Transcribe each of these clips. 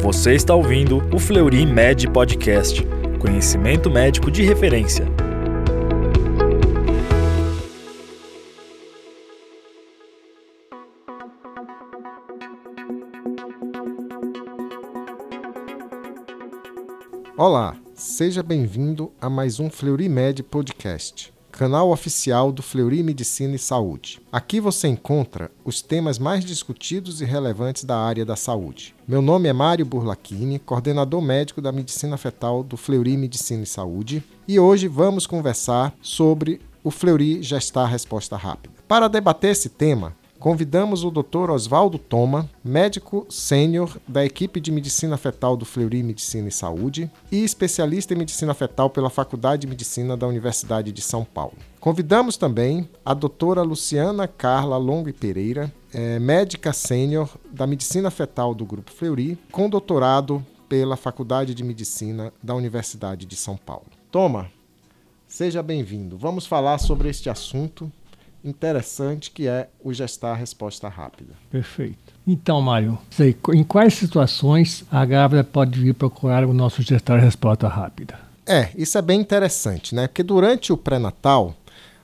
Você está ouvindo o Fleury Med Podcast. Conhecimento médico de referência. Olá, seja bem-vindo a mais um Fleury Med Podcast canal oficial do Fleury Medicina e Saúde. Aqui você encontra os temas mais discutidos e relevantes da área da saúde. Meu nome é Mário Burlachini, coordenador médico da medicina fetal do Fleury Medicina e Saúde, e hoje vamos conversar sobre o Fleury Gestar Resposta Rápida. Para debater esse tema, convidamos o Dr. Oswaldo Toma, médico sênior da equipe de medicina fetal do Fleury Medicina e Saúde e especialista em medicina fetal pela Faculdade de Medicina da Universidade de São Paulo. Convidamos também a doutora Luciana Carla Longo Pereira, é, médica sênior da medicina fetal do Grupo Fleury, com doutorado pela Faculdade de Medicina da Universidade de São Paulo. Toma, seja bem-vindo. Vamos falar sobre este assunto interessante que é o gestar resposta rápida. Perfeito. Então, Mário, em quais situações a grávida pode vir procurar o nosso gestar resposta rápida? É, isso é bem interessante, né? Porque durante o pré-natal,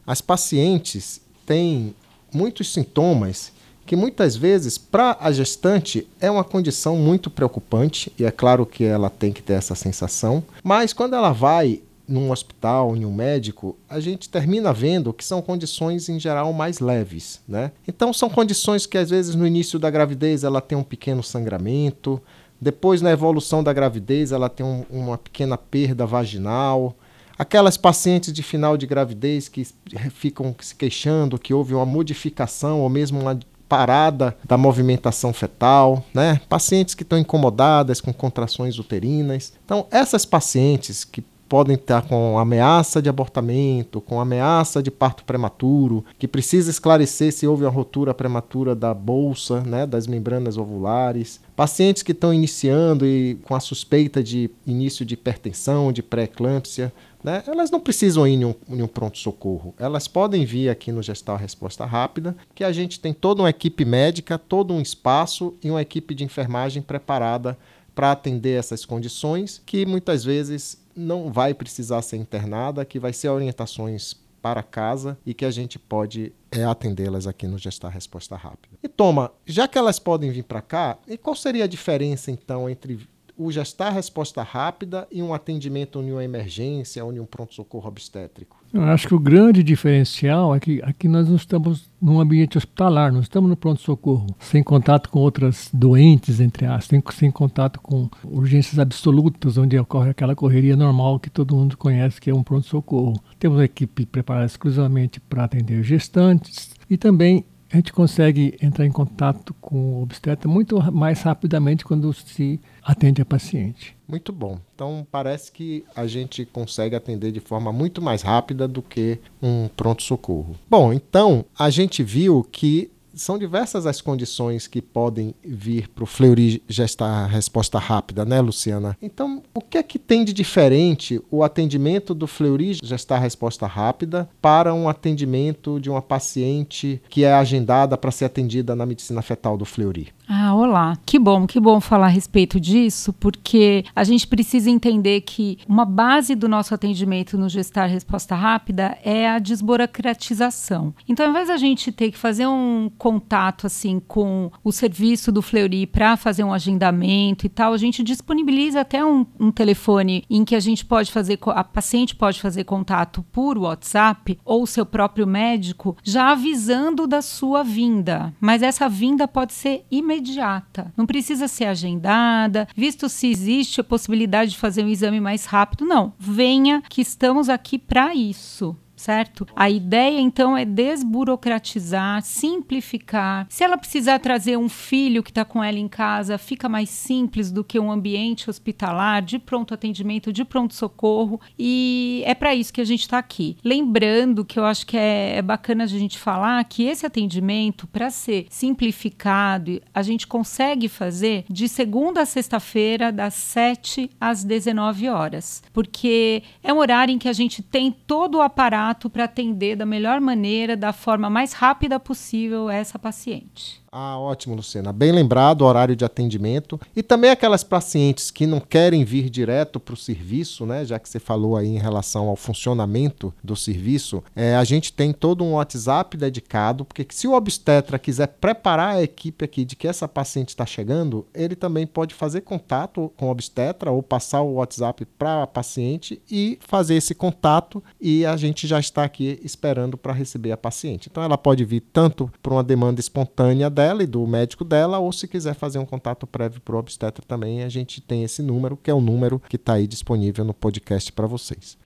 as pacientes têm muitos sintomas que muitas vezes para a gestante é uma condição muito preocupante e é claro que ela tem que ter essa sensação, mas quando ela vai num hospital, em um médico, a gente termina vendo que são condições em geral mais leves, né? Então são condições que às vezes no início da gravidez ela tem um pequeno sangramento, depois na evolução da gravidez ela tem um, uma pequena perda vaginal, aquelas pacientes de final de gravidez que ficam se queixando que houve uma modificação ou mesmo uma parada da movimentação fetal, né? Pacientes que estão incomodadas com contrações uterinas. Então, essas pacientes que podem estar com ameaça de abortamento, com ameaça de parto prematuro, que precisa esclarecer se houve uma rotura prematura da bolsa, né, das membranas ovulares. Pacientes que estão iniciando e com a suspeita de início de hipertensão, de pré-eclâmpsia, né, elas não precisam ir em um, um pronto-socorro. Elas podem vir aqui no Gestal Resposta Rápida, que a gente tem toda uma equipe médica, todo um espaço e uma equipe de enfermagem preparada para atender essas condições, que muitas vezes não vai precisar ser internada, que vai ser orientações para casa e que a gente pode é, atendê-las aqui no Gestar Resposta Rápida. E toma, já que elas podem vir para cá, e qual seria a diferença então entre gestar resposta rápida e um atendimento em uma emergência ou em um pronto-socorro obstétrico? Eu acho que o grande diferencial é que aqui nós não estamos num ambiente hospitalar, nós estamos no pronto-socorro, sem contato com outras doentes, entre aspas, sem, sem contato com urgências absolutas, onde ocorre aquela correria normal que todo mundo conhece, que é um pronto-socorro. Temos uma equipe preparada exclusivamente para atender gestantes e também a gente consegue entrar em contato com o obstetra muito mais rapidamente quando se atende a paciente. Muito bom. Então parece que a gente consegue atender de forma muito mais rápida do que um pronto-socorro. Bom, então a gente viu que são diversas as condições que podem vir para o Fleury gestar resposta rápida, né, Luciana? Então, o que é que tem de diferente o atendimento do Fleury gestar resposta rápida para um atendimento de uma paciente que é agendada para ser atendida na medicina fetal do Fleury? Ah, olá. Que bom, que bom falar a respeito disso, porque a gente precisa entender que uma base do nosso atendimento no Gestar Resposta Rápida é a desburocratização. Então, ao invés da gente ter que fazer um contato assim com o serviço do Fleury para fazer um agendamento e tal, a gente disponibiliza até um, um telefone em que a gente pode fazer, a paciente pode fazer contato por WhatsApp ou seu próprio médico, já avisando da sua vinda. Mas essa vinda pode ser imediata imediata. Não precisa ser agendada, visto se existe a possibilidade de fazer um exame mais rápido. Não, venha que estamos aqui para isso certo? A ideia então é desburocratizar, simplificar. Se ela precisar trazer um filho que está com ela em casa, fica mais simples do que um ambiente hospitalar de pronto atendimento, de pronto socorro. E é para isso que a gente está aqui. Lembrando que eu acho que é, é bacana a gente falar que esse atendimento, para ser simplificado, a gente consegue fazer de segunda a sexta-feira, das 7 às 19 horas, porque é um horário em que a gente tem todo o aparato para atender da melhor maneira, da forma mais rápida possível essa paciente. Ah, ótimo, Luciana. Bem lembrado horário de atendimento. E também aquelas pacientes que não querem vir direto para o serviço, né? Já que você falou aí em relação ao funcionamento do serviço, é, a gente tem todo um WhatsApp dedicado, porque se o obstetra quiser preparar a equipe aqui de que essa paciente está chegando, ele também pode fazer contato com o obstetra ou passar o WhatsApp para a paciente e fazer esse contato e a gente já está aqui esperando para receber a paciente. Então ela pode vir tanto por uma demanda espontânea dela e do médico dela, ou se quiser fazer um contato prévio para o obstetra também, a gente tem esse número, que é o número que está aí disponível no podcast para vocês.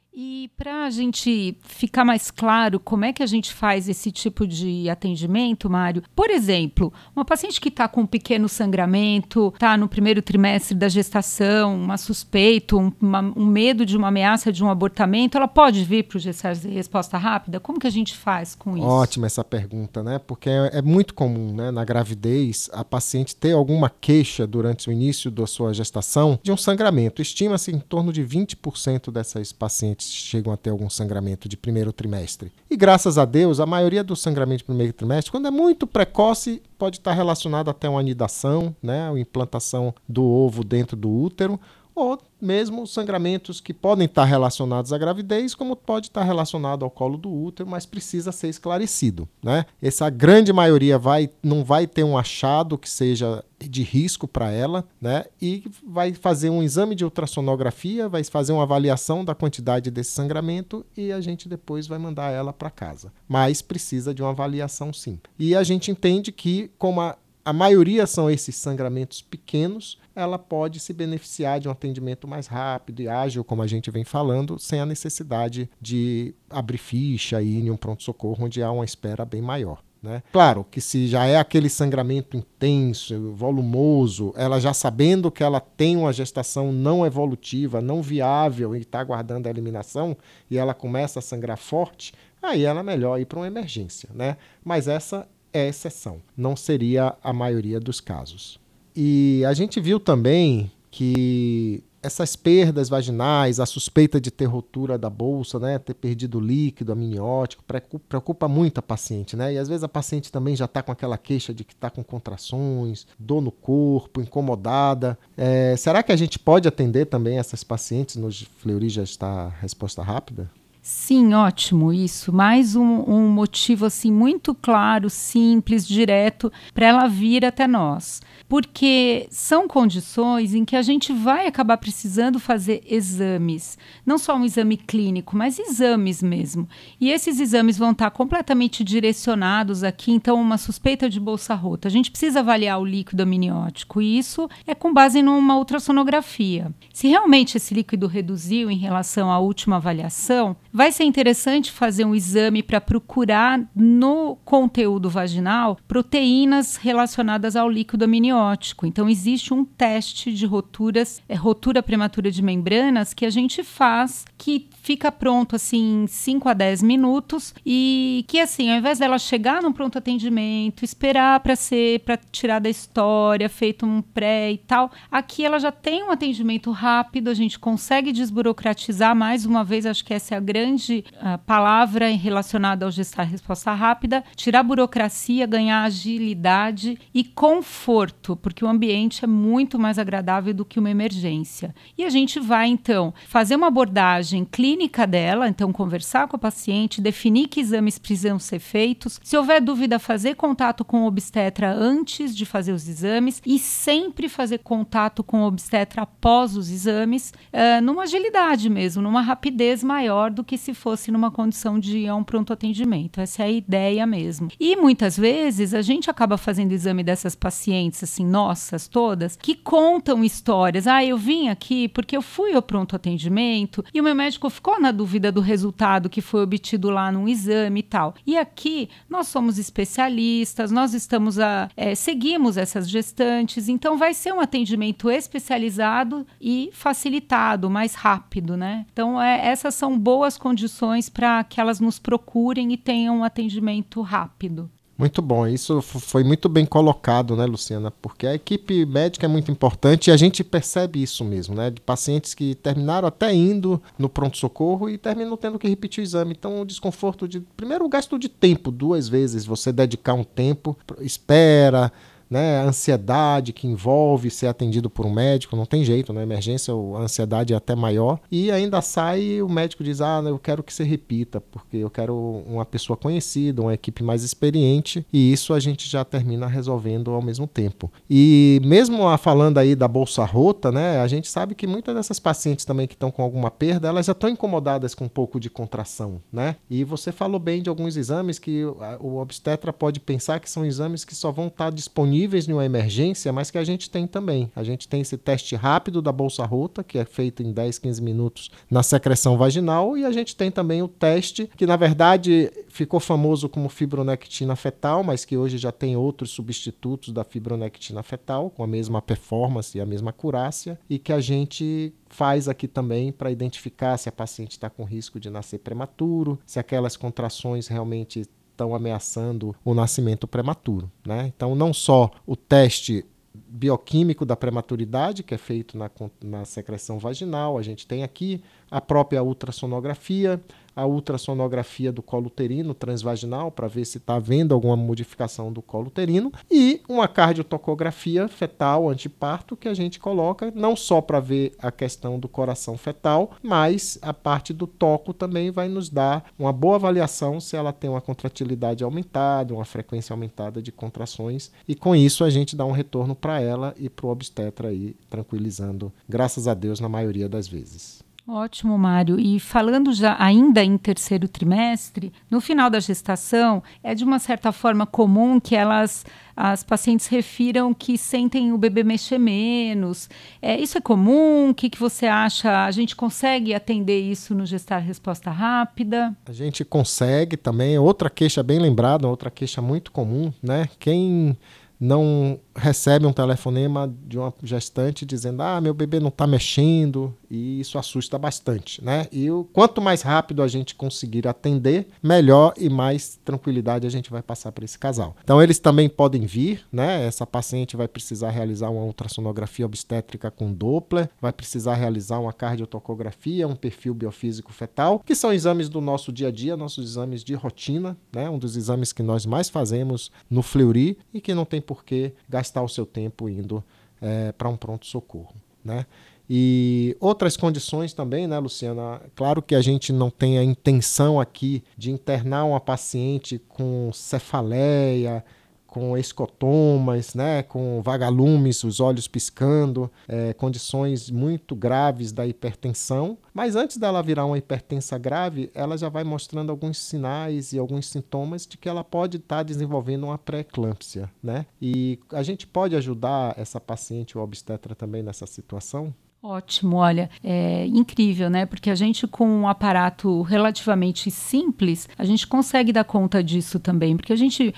E para a gente ficar mais claro como é que a gente faz esse tipo de atendimento, Mário, por exemplo, uma paciente que está com um pequeno sangramento, está no primeiro trimestre da gestação, uma suspeita, um, uma, um, medo de uma ameaça de um abortamento, ela pode vir para o de resposta rápida? Como que a gente faz com isso? Ótima essa pergunta, né? Porque é, é muito comum, né, na gravidez, a paciente ter alguma queixa durante o início da sua gestação de um sangramento. Estima-se em torno de 20% dessas pacientes chegam a ter algum sangramento de primeiro trimestre. E graças a Deus, a maioria do sangramento de primeiro trimestre, quando é muito precoce, pode estar relacionado até uma anidação, né, a implantação do ovo dentro do útero, ou mesmo sangramentos que podem estar relacionados à gravidez, como pode estar relacionado ao colo do útero, mas precisa ser esclarecido. Né? Essa grande maioria vai, não vai ter um achado que seja de risco para ela, né? E vai fazer um exame de ultrassonografia, vai fazer uma avaliação da quantidade desse sangramento e a gente depois vai mandar ela para casa. Mas precisa de uma avaliação sim. E a gente entende que, como a a maioria são esses sangramentos pequenos, ela pode se beneficiar de um atendimento mais rápido e ágil, como a gente vem falando, sem a necessidade de abrir ficha e ir em um pronto-socorro onde há uma espera bem maior. Né? Claro que se já é aquele sangramento intenso, volumoso, ela já sabendo que ela tem uma gestação não evolutiva, não viável e está aguardando a eliminação, e ela começa a sangrar forte, aí ela é melhor ir para uma emergência. Né? Mas essa é exceção, não seria a maioria dos casos. E a gente viu também que essas perdas vaginais, a suspeita de ter rotura da bolsa, né, ter perdido líquido amniótico, preocupa muito a paciente, né? E às vezes a paciente também já está com aquela queixa de que está com contrações, dor no corpo, incomodada. É, será que a gente pode atender também essas pacientes no Fleury já está resposta rápida? Sim, ótimo isso. Mais um, um motivo assim muito claro, simples, direto para ela vir até nós, porque são condições em que a gente vai acabar precisando fazer exames, não só um exame clínico, mas exames mesmo. E esses exames vão estar completamente direcionados aqui, então uma suspeita de bolsa rota. A gente precisa avaliar o líquido amniótico e isso é com base numa ultrassonografia. Se realmente esse líquido reduziu em relação à última avaliação, vai ser interessante fazer um exame para procurar no conteúdo vaginal proteínas relacionadas ao líquido amniótico. Então, existe um teste de roturas, é, rotura prematura de membranas, que a gente faz, que fica pronto assim em 5 a 10 minutos e que assim, ao invés dela chegar num pronto atendimento, esperar para ser para tirar da história, feito um pré e tal, aqui ela já tem um atendimento rápido, a gente consegue desburocratizar mais uma vez, acho que essa é a grande uh, palavra relacionada ao gestar resposta rápida, tirar burocracia, ganhar agilidade e conforto, porque o ambiente é muito mais agradável do que uma emergência. E a gente vai então fazer uma abordagem clínica dela, então conversar com a paciente, definir que exames precisam ser feitos, se houver dúvida, fazer contato com o obstetra antes de fazer os exames e sempre fazer contato com o obstetra após os exames, uh, numa agilidade mesmo, numa rapidez maior do que se fosse numa condição de ir a um pronto atendimento. Essa é a ideia mesmo. E muitas vezes a gente acaba fazendo exame dessas pacientes, assim, nossas todas, que contam histórias. Ah, eu vim aqui porque eu fui ao pronto atendimento e o meu médico ficou na dúvida do resultado que foi obtido lá num exame e tal. E aqui nós somos especialistas, nós estamos a é, seguimos essas gestantes, então vai ser um atendimento especializado e facilitado, mais rápido, né? Então é, essas são boas condições para que elas nos procurem e tenham um atendimento rápido. Muito bom, isso foi muito bem colocado, né, Luciana? Porque a equipe médica é muito importante e a gente percebe isso mesmo, né? De pacientes que terminaram até indo no pronto-socorro e terminam tendo que repetir o exame. Então, o desconforto de. Primeiro, o gasto de tempo, duas vezes, você dedicar um tempo, espera né, ansiedade que envolve ser atendido por um médico, não tem jeito, na né? emergência a ansiedade é até maior, e ainda sai o médico diz, ah, eu quero que você repita, porque eu quero uma pessoa conhecida, uma equipe mais experiente, e isso a gente já termina resolvendo ao mesmo tempo. E mesmo falando aí da bolsa rota, né, a gente sabe que muitas dessas pacientes também que estão com alguma perda, elas já estão incomodadas com um pouco de contração, né, e você falou bem de alguns exames que o obstetra pode pensar que são exames que só vão estar disponíveis disponíveis em uma emergência, mas que a gente tem também. A gente tem esse teste rápido da bolsa rota, que é feito em 10, 15 minutos na secreção vaginal, e a gente tem também o teste, que na verdade ficou famoso como fibronectina fetal, mas que hoje já tem outros substitutos da fibronectina fetal, com a mesma performance e a mesma acurácia, e que a gente faz aqui também para identificar se a paciente está com risco de nascer prematuro, se aquelas contrações realmente estão ameaçando o nascimento prematuro. Né? Então, não só o teste bioquímico da prematuridade, que é feito na, na secreção vaginal, a gente tem aqui a própria ultrassonografia, a ultrassonografia do colo uterino transvaginal para ver se está havendo alguma modificação do colo uterino e uma cardiotocografia fetal antiparto que a gente coloca não só para ver a questão do coração fetal, mas a parte do toco também vai nos dar uma boa avaliação se ela tem uma contratilidade aumentada, uma frequência aumentada de contrações e com isso a gente dá um retorno para ela e para o obstetra aí tranquilizando, graças a Deus na maioria das vezes. Ótimo, Mário. E falando já ainda em terceiro trimestre, no final da gestação, é de uma certa forma comum que elas, as pacientes refiram que sentem o bebê mexer menos. É, isso é comum? O que, que você acha? A gente consegue atender isso no gestar resposta rápida? A gente consegue também. Outra queixa bem lembrada, outra queixa muito comum, né? Quem não recebe um telefonema de uma gestante dizendo: Ah, meu bebê não está mexendo, e isso assusta bastante, né? E o, quanto mais rápido a gente conseguir atender, melhor e mais tranquilidade a gente vai passar para esse casal. Então, eles também podem vir, né? Essa paciente vai precisar realizar uma ultrassonografia obstétrica com Doppler, vai precisar realizar uma cardiotocografia, um perfil biofísico fetal, que são exames do nosso dia a dia, nossos exames de rotina, né? Um dos exames que nós mais fazemos no Fleury e que não tem por que gastar o seu tempo indo é, para um pronto-socorro. Né? E outras condições também, né, Luciana? Claro que a gente não tem a intenção aqui de internar uma paciente com cefaleia, com escotomas, né, com vagalumes, os olhos piscando, é, condições muito graves da hipertensão. Mas antes dela virar uma hipertensa grave, ela já vai mostrando alguns sinais e alguns sintomas de que ela pode estar tá desenvolvendo uma pré-eclâmpsia. Né? E a gente pode ajudar essa paciente, o obstetra, também nessa situação? Ótimo, olha, é incrível, né? Porque a gente, com um aparato relativamente simples, a gente consegue dar conta disso também, porque a gente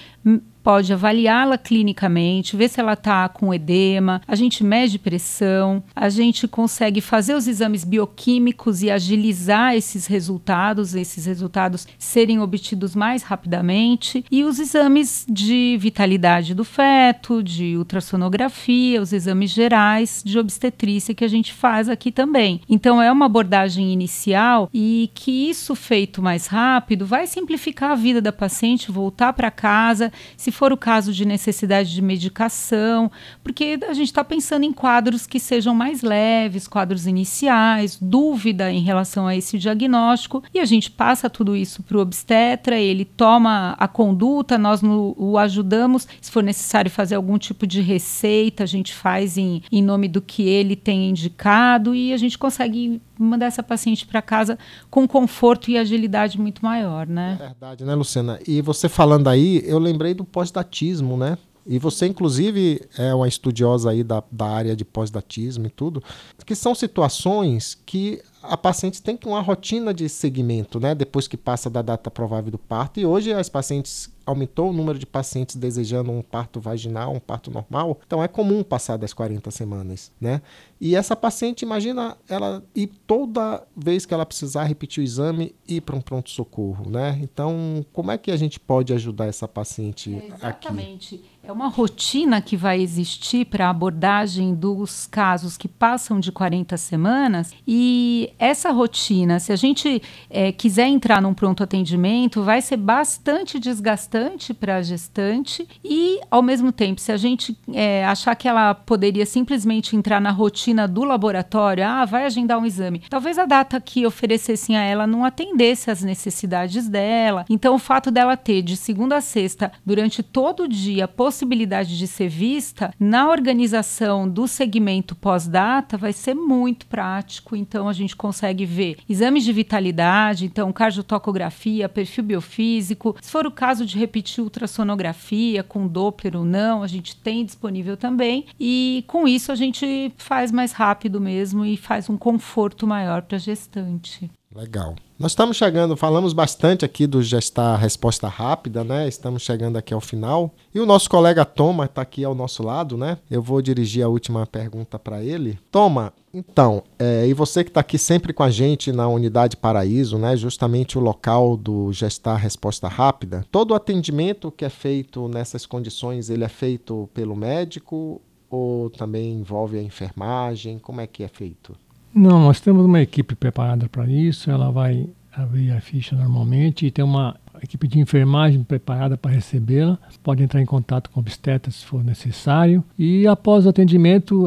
pode avaliá-la clinicamente, ver se ela está com edema, a gente mede pressão, a gente consegue fazer os exames bioquímicos e agilizar esses resultados, esses resultados serem obtidos mais rapidamente, e os exames de vitalidade do feto, de ultrassonografia, os exames gerais de obstetrícia que a gente faz aqui também. Então é uma abordagem inicial e que isso feito mais rápido vai simplificar a vida da paciente, voltar para casa, se se for o caso de necessidade de medicação, porque a gente está pensando em quadros que sejam mais leves, quadros iniciais, dúvida em relação a esse diagnóstico, e a gente passa tudo isso para o obstetra, ele toma a conduta, nós no, o ajudamos, se for necessário fazer algum tipo de receita, a gente faz em, em nome do que ele tem indicado e a gente consegue mandar essa paciente para casa com conforto e agilidade muito maior, né? É verdade, né, Luciana? E você falando aí, eu lembrei do pós-datismo, né? E você, inclusive, é uma estudiosa aí da, da área de pós-datismo e tudo, que são situações que a paciente tem uma rotina de segmento, né? Depois que passa da data provável do parto. E hoje as pacientes aumentou o número de pacientes desejando um parto vaginal, um parto normal. Então é comum passar das 40 semanas, né? E essa paciente, imagina ela ir toda vez que ela precisar repetir o exame ir para um pronto socorro, né? Então, como é que a gente pode ajudar essa paciente é, exatamente. aqui? Exatamente. É uma rotina que vai existir para a abordagem dos casos que passam de 40 semanas. E essa rotina, se a gente é, quiser entrar num pronto atendimento, vai ser bastante desgastante para a gestante. E, ao mesmo tempo, se a gente é, achar que ela poderia simplesmente entrar na rotina do laboratório, ah, vai agendar um exame, talvez a data que oferecessem a ela não atendesse às necessidades dela. Então, o fato dela ter de segunda a sexta, durante todo o dia, possibilidade de ser vista, na organização do segmento pós-data vai ser muito prático. Então a gente consegue ver exames de vitalidade, então cardiotocografia, perfil biofísico. Se for o caso de repetir ultrassonografia com Doppler ou não, a gente tem disponível também. E com isso a gente faz mais rápido mesmo e faz um conforto maior para a gestante. Legal. Nós estamos chegando, falamos bastante aqui do gestar resposta rápida, né? Estamos chegando aqui ao final. E o nosso colega Toma está aqui ao nosso lado, né? Eu vou dirigir a última pergunta para ele. Toma, então, é, e você que está aqui sempre com a gente na Unidade Paraíso, né? Justamente o local do gestar resposta rápida. Todo o atendimento que é feito nessas condições, ele é feito pelo médico ou também envolve a enfermagem? Como é que é feito? Não, nós temos uma equipe preparada para isso. Ela vai abrir a ficha normalmente e tem uma equipe de enfermagem preparada para recebê-la. Pode entrar em contato com obstetra se for necessário. E após o atendimento,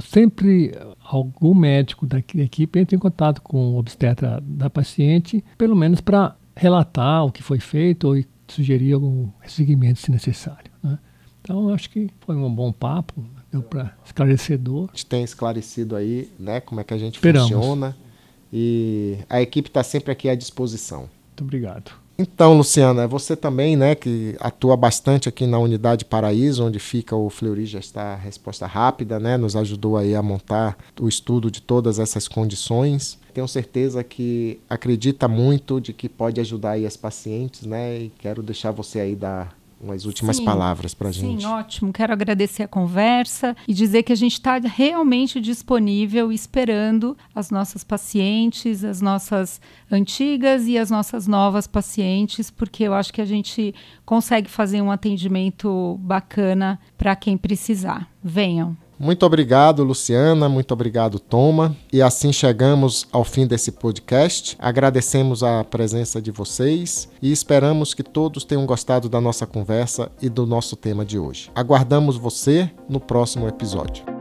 sempre algum médico da equipe entra em contato com o obstetra da paciente, pelo menos para relatar o que foi feito ou sugerir algum seguimento se necessário. Né? Então, acho que foi um bom papo. Deu para esclarecedor. A gente tem esclarecido aí, né, como é que a gente Esperamos. funciona. E a equipe está sempre aqui à disposição. Muito obrigado. Então, Luciana, você também, né, que atua bastante aqui na unidade Paraíso, onde fica o Fleury já está resposta rápida, né, nos ajudou aí a montar o estudo de todas essas condições. Tenho certeza que acredita muito de que pode ajudar aí as pacientes, né, e quero deixar você aí dar umas últimas sim, palavras para a gente. Sim, ótimo. Quero agradecer a conversa e dizer que a gente está realmente disponível esperando as nossas pacientes, as nossas antigas e as nossas novas pacientes, porque eu acho que a gente consegue fazer um atendimento bacana para quem precisar. Venham. Muito obrigado, Luciana. Muito obrigado, Toma. E assim chegamos ao fim desse podcast. Agradecemos a presença de vocês e esperamos que todos tenham gostado da nossa conversa e do nosso tema de hoje. Aguardamos você no próximo episódio.